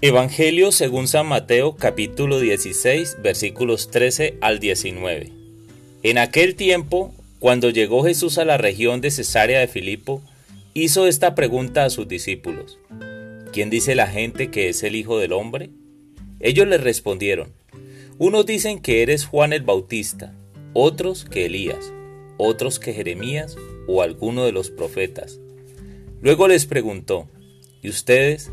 Evangelio según San Mateo capítulo 16 versículos 13 al 19. En aquel tiempo, cuando llegó Jesús a la región de Cesarea de Filipo, hizo esta pregunta a sus discípulos. ¿Quién dice la gente que es el Hijo del Hombre? Ellos le respondieron, unos dicen que eres Juan el Bautista, otros que Elías, otros que Jeremías o alguno de los profetas. Luego les preguntó, ¿y ustedes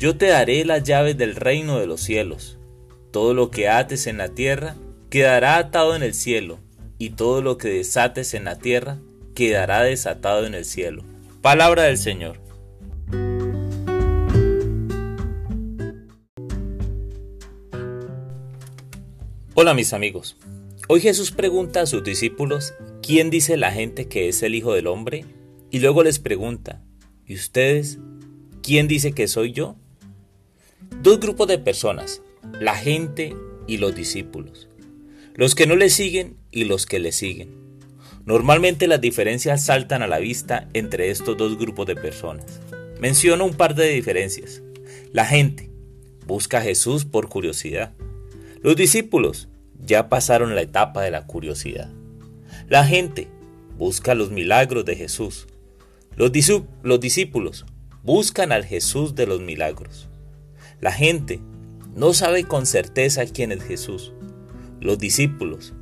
Yo te daré las llaves del reino de los cielos. Todo lo que ates en la tierra quedará atado en el cielo, y todo lo que desates en la tierra quedará desatado en el cielo. Palabra del Señor. Hola mis amigos. Hoy Jesús pregunta a sus discípulos, ¿quién dice la gente que es el Hijo del Hombre? Y luego les pregunta, ¿y ustedes? ¿Quién dice que soy yo? Dos grupos de personas, la gente y los discípulos. Los que no le siguen y los que le siguen. Normalmente las diferencias saltan a la vista entre estos dos grupos de personas. Menciono un par de diferencias. La gente busca a Jesús por curiosidad. Los discípulos ya pasaron la etapa de la curiosidad. La gente busca los milagros de Jesús. Los, los discípulos buscan al Jesús de los milagros. La gente no sabe con certeza quién es Jesús. Los discípulos,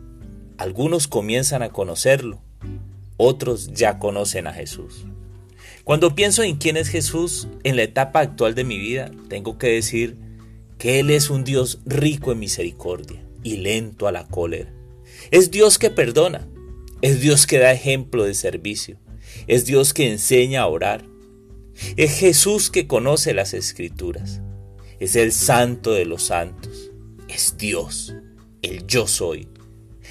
algunos comienzan a conocerlo, otros ya conocen a Jesús. Cuando pienso en quién es Jesús en la etapa actual de mi vida, tengo que decir que Él es un Dios rico en misericordia y lento a la cólera. Es Dios que perdona, es Dios que da ejemplo de servicio, es Dios que enseña a orar, es Jesús que conoce las escrituras es el santo de los santos, es Dios, el yo soy,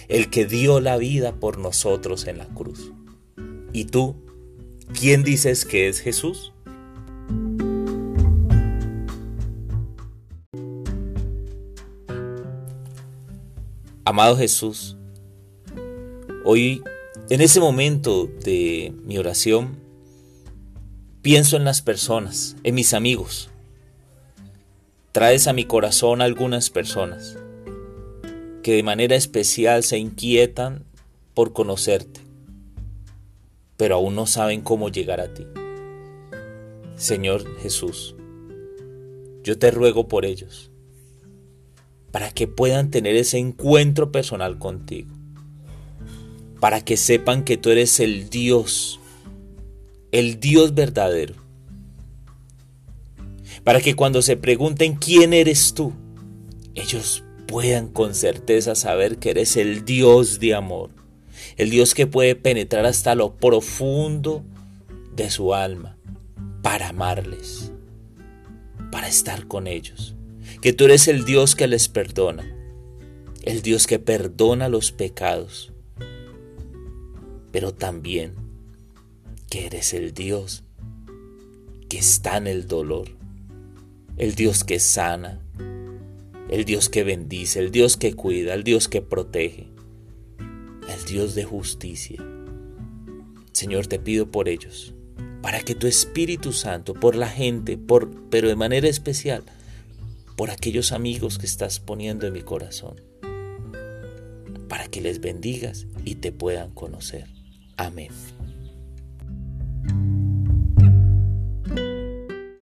el que dio la vida por nosotros en la cruz. ¿Y tú, quién dices que es Jesús? Amado Jesús, hoy en ese momento de mi oración, pienso en las personas, en mis amigos, traes a mi corazón algunas personas que de manera especial se inquietan por conocerte, pero aún no saben cómo llegar a ti. Señor Jesús, yo te ruego por ellos, para que puedan tener ese encuentro personal contigo, para que sepan que tú eres el Dios, el Dios verdadero, para que cuando se pregunten quién eres tú, ellos puedan con certeza saber que eres el Dios de amor, el Dios que puede penetrar hasta lo profundo de su alma para amarles, para estar con ellos, que tú eres el Dios que les perdona, el Dios que perdona los pecados, pero también que eres el Dios que está en el dolor, el Dios que sana, el Dios que bendice, el Dios que cuida, el Dios que protege, el Dios de justicia. Señor, te pido por ellos, para que tu Espíritu Santo, por la gente, por, pero de manera especial, por aquellos amigos que estás poniendo en mi corazón, para que les bendigas y te puedan conocer. Amén.